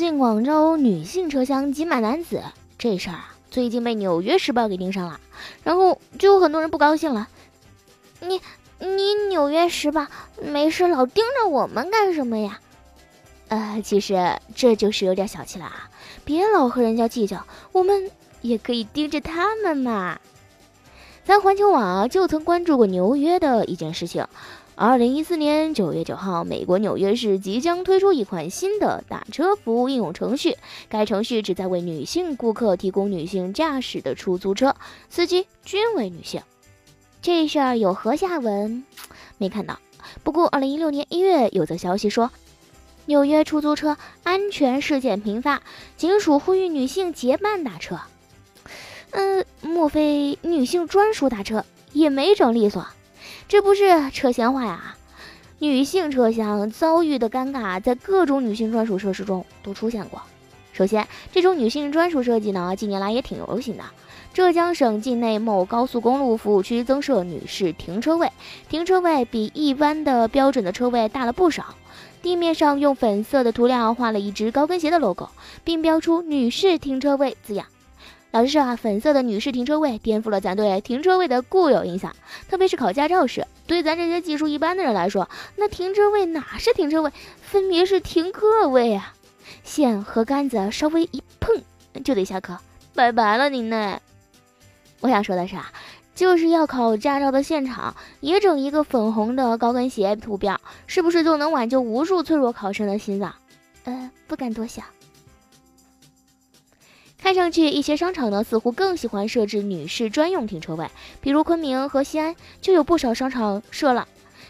近广州女性车厢挤满男子这事儿啊，最近被《纽约时报》给盯上了，然后就有很多人不高兴了。你你《纽约时报》没事老盯着我们干什么呀？呃，其实这就是有点小气了啊！别老和人家计较，我们也可以盯着他们嘛。咱环球网就曾关注过纽约的一件事情。二零一四年九月九号，美国纽约市即将推出一款新的打车服务应用程序。该程序旨在为女性顾客提供女性驾驶的出租车，司机均为女性。这事儿有何下文？没看到。不过，二零一六年一月有则消息说，纽约出租车安全事件频发，警署呼吁女性结伴打车。嗯，莫非女性专属打车也没整利索？这不是扯闲话呀！女性车厢遭遇的尴尬，在各种女性专属设施中都出现过。首先，这种女性专属设计呢，近年来也挺流行的。浙江省境内某高速公路服务区增设女士停车位，停车位比一般的标准的车位大了不少。地面上用粉色的涂料画了一只高跟鞋的 logo，并标出“女士停车位”字样。老实说啊，粉色的女士停车位颠覆了咱对停车位的固有印象，特别是考驾照时，对咱这些技术一般的人来说，那停车位哪是停车位，分明是停课位啊！线和杆子稍微一碰就得下课，拜拜了您呢。我想说的是啊，就是要考驾照的现场也整一个粉红的高跟鞋图标，是不是就能挽救无数脆弱考生的心脏？呃，不敢多想。看上去，一些商场呢似乎更喜欢设置女士专用停车位，比如昆明和西安就有不少商场设了。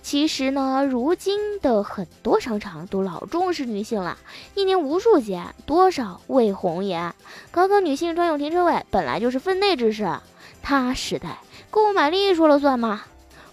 其实呢，如今的很多商场都老重视女性了，一年无数节，多少位红颜。搞搞女性专用停车位本来就是分内之事，他时代购买力说了算吗？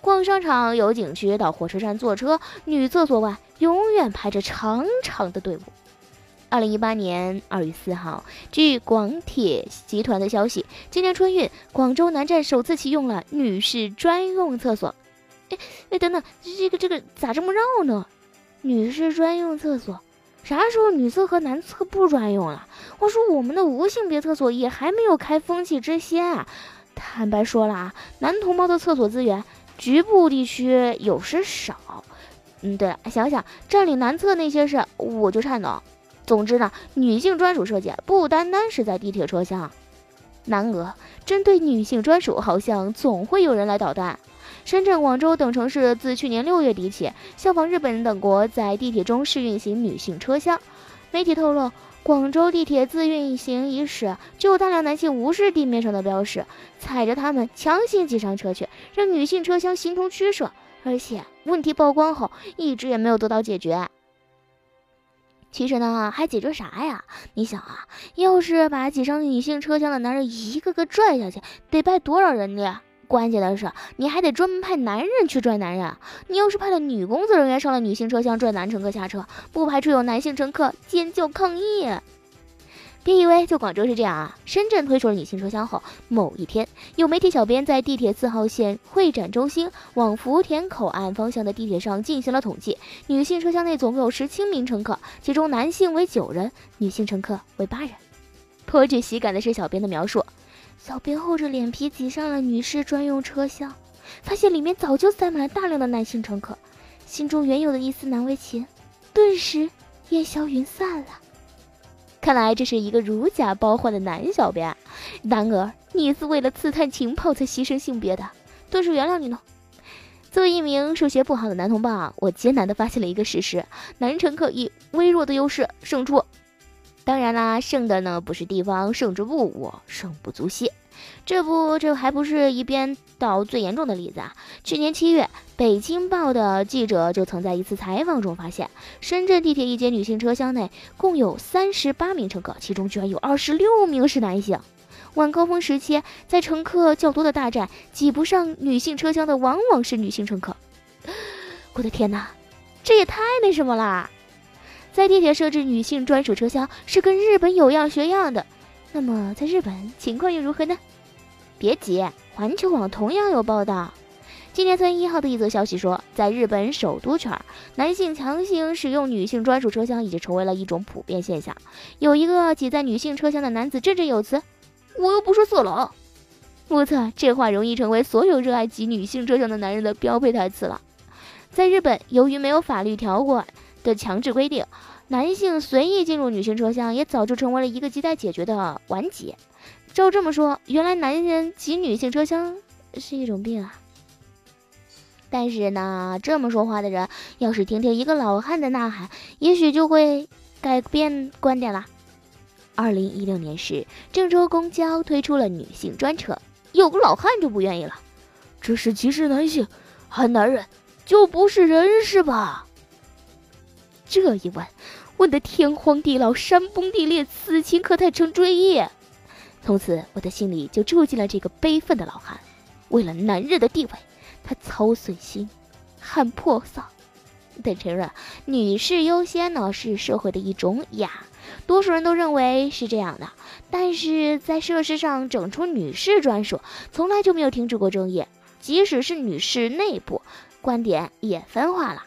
逛商场游景区到火车站坐车，女厕所外永远排着长长的队伍。二零一八年二月四号，据广铁集团的消息，今年春运，广州南站首次启用了女士专用厕所。哎哎，等等，这个这个咋这么绕呢？女士专用厕所，啥时候女厕和男厕不专用了？话说我们的无性别厕所也还没有开风气之先啊！坦白说了啊，男同胞的厕所资源，局部地区有时少。嗯，对了，想想占领男厕那些事，我就颤抖。总之呢，女性专属设计不单单是在地铁车厢。南俄针对女性专属，好像总会有人来捣蛋。深圳、广州等城市自去年六月底起，效仿日本等国，在地铁中试运行女性车厢。媒体透露，广州地铁自运行伊始，就有大量男性无视地面上的标识，踩着他们强行挤上车去，让女性车厢形同虚设。而且问题曝光后，一直也没有得到解决。其实呢，还解决啥呀？你想啊，要是把挤上女性车厢的男人一个个拽下去，得拜多少人力？关键的是，你还得专门派男人去拽男人。你要是派了女工作人员上了女性车厢拽男乘客下车，不排除有男性乘客尖叫抗议。别以为就广州是这样啊！深圳推出了女性车厢后，某一天，有媒体小编在地铁四号线会展中心往福田口岸方向的地铁上进行了统计，女性车厢内总共有十七名乘客，其中男性为九人，女性乘客为八人。颇具喜感的是小编的描述：小编厚着脸皮挤上了女士专用车厢，发现里面早就塞满了大量的男性乘客，心中原有的一丝难为情，顿时烟消云散了。看来这是一个如假包换的男小编。然而，你是为了刺探情报才牺牲性别的，顿时原谅你了。作为一名数学不好的男同胞，我艰难地发现了一个事实：男乘客以微弱的优势胜出。当然啦，胜的呢不是地方，胜之不武，胜不足惜。这不，这还不是一边倒最严重的例子啊！去年七月，北京报的记者就曾在一次采访中发现，深圳地铁一节女性车厢内共有三十八名乘客，其中居然有二十六名是男性。晚高峰时期，在乘客较多的大站，挤不上女性车厢的往往是女性乘客。我的天哪，这也太那什么啦！在地铁设置女性专属车厢是跟日本有样学样的，那么在日本情况又如何呢？别急，环球网同样有报道。今年三月一号的一则消息说，在日本首都圈，男性强行使用女性专属车厢已经成为了一种普遍现象。有一个挤在女性车厢的男子振振有词：“我又不是色狼。”目测这话容易成为所有热爱挤女性车厢的男人的标配台词了。在日本，由于没有法律条款。的强制规定，男性随意进入女性车厢也早就成为了一个亟待解决的顽疾。照这么说，原来男人挤女性车厢是一种病啊！但是呢，这么说话的人，要是听听一个老汉的呐喊，也许就会改变观点了。二零一六年时，郑州公交推出了女性专车，有个老汉就不愿意了：“这是歧视男性，喊男人就不是人是吧？”这一问，问得天荒地老、山崩地裂，此情可待成追忆。从此，我的心里就住进了这个悲愤的老汉。为了男人的地位，他操碎心，很破丧。得承认，女士优先呢是社会的一种雅，多数人都认为是这样的。但是在设施上整出女士专属，从来就没有停止过争议。即使是女士内部，观点也分化了。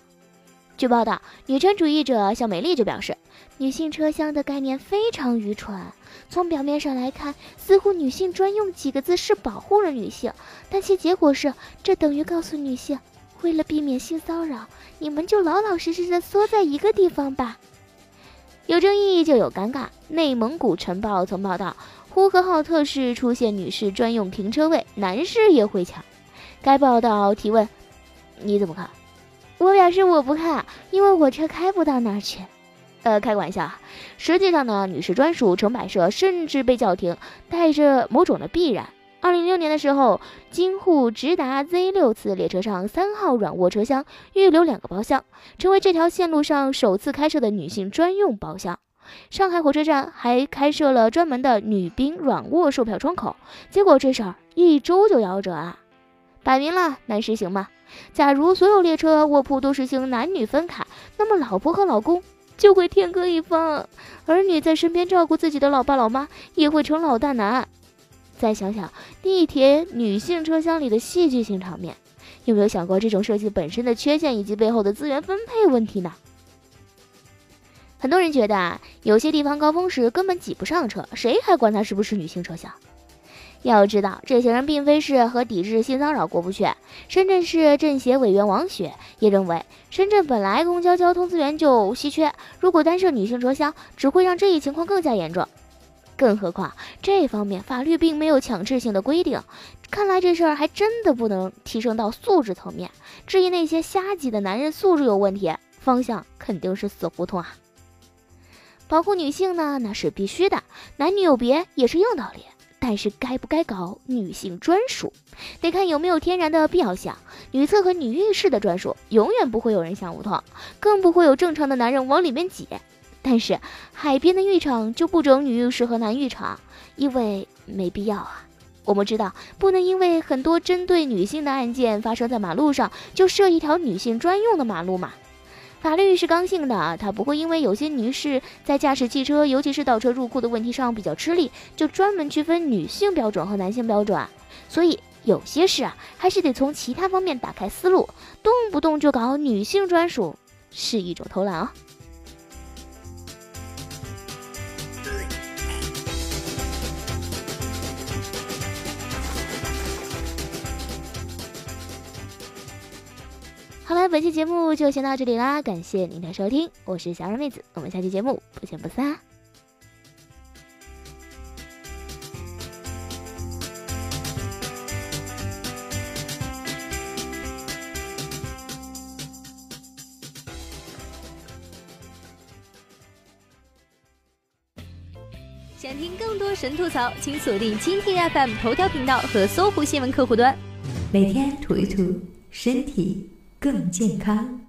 据报道，女权主义者小美丽就表示，女性车厢的概念非常愚蠢。从表面上来看，似乎“女性专用”几个字是保护了女性，但其结果是，这等于告诉女性，为了避免性骚扰，你们就老老实实的缩在一个地方吧。有争议就有尴尬。内蒙古晨报曾报道，呼和浩特市出现女士专用停车位，男士也会抢。该报道提问：你怎么看？我表示我不看，因为我车开不到那儿去。呃，开个玩笑。实际上呢，女士专属成摆设，甚至被叫停，带着某种的必然。二零零六年的时候，京沪直达 Z 六次列车上三号软卧车厢预留两个包厢，成为这条线路上首次开设的女性专用包厢。上海火车站还开设了专门的女宾软卧售票窗口，结果这事儿一周就夭折啊！摆明了难实行嘛。假如所有列车卧铺都实行男女分开，那么老婆和老公就会天各一方，儿女在身边照顾自己的老爸老妈也会成老大难。再想想地铁女性车厢里的戏剧性场面，有没有想过这种设计本身的缺陷以及背后的资源分配问题呢？很多人觉得啊，有些地方高峰时根本挤不上车，谁还管它是不是女性车厢？要知道，这些人并非是和抵制性骚扰过不去。深圳市政协委员王雪也认为，深圳本来公交交通资源就稀缺，如果单设女性车厢，只会让这一情况更加严重。更何况，这方面法律并没有强制性的规定。看来这事儿还真的不能提升到素质层面。至于那些瞎挤的男人素质有问题，方向肯定是死胡同啊！保护女性呢，那是必须的，男女有别也是硬道理。但是该不该搞女性专属，得看有没有天然的必要性。女厕和女浴室的专属，永远不会有人想无痛，更不会有正常的男人往里面挤。但是海边的浴场就不整女浴室和男浴场，因为没必要啊。我们知道，不能因为很多针对女性的案件发生在马路上，就设一条女性专用的马路嘛。法律是刚性的，它不会因为有些女士在驾驶汽车，尤其是倒车入库的问题上比较吃力，就专门区分女性标准和男性标准。所以有些事啊，还是得从其他方面打开思路，动不动就搞女性专属，是一种偷懒啊。好了，本期节目就先到这里啦，感谢您的收听，我是小二妹子，我们下期节目不见不散。想听更多神吐槽，请锁定蜻蜓 FM 头条频道和搜狐新闻客户端，每天吐一吐，身体更健康。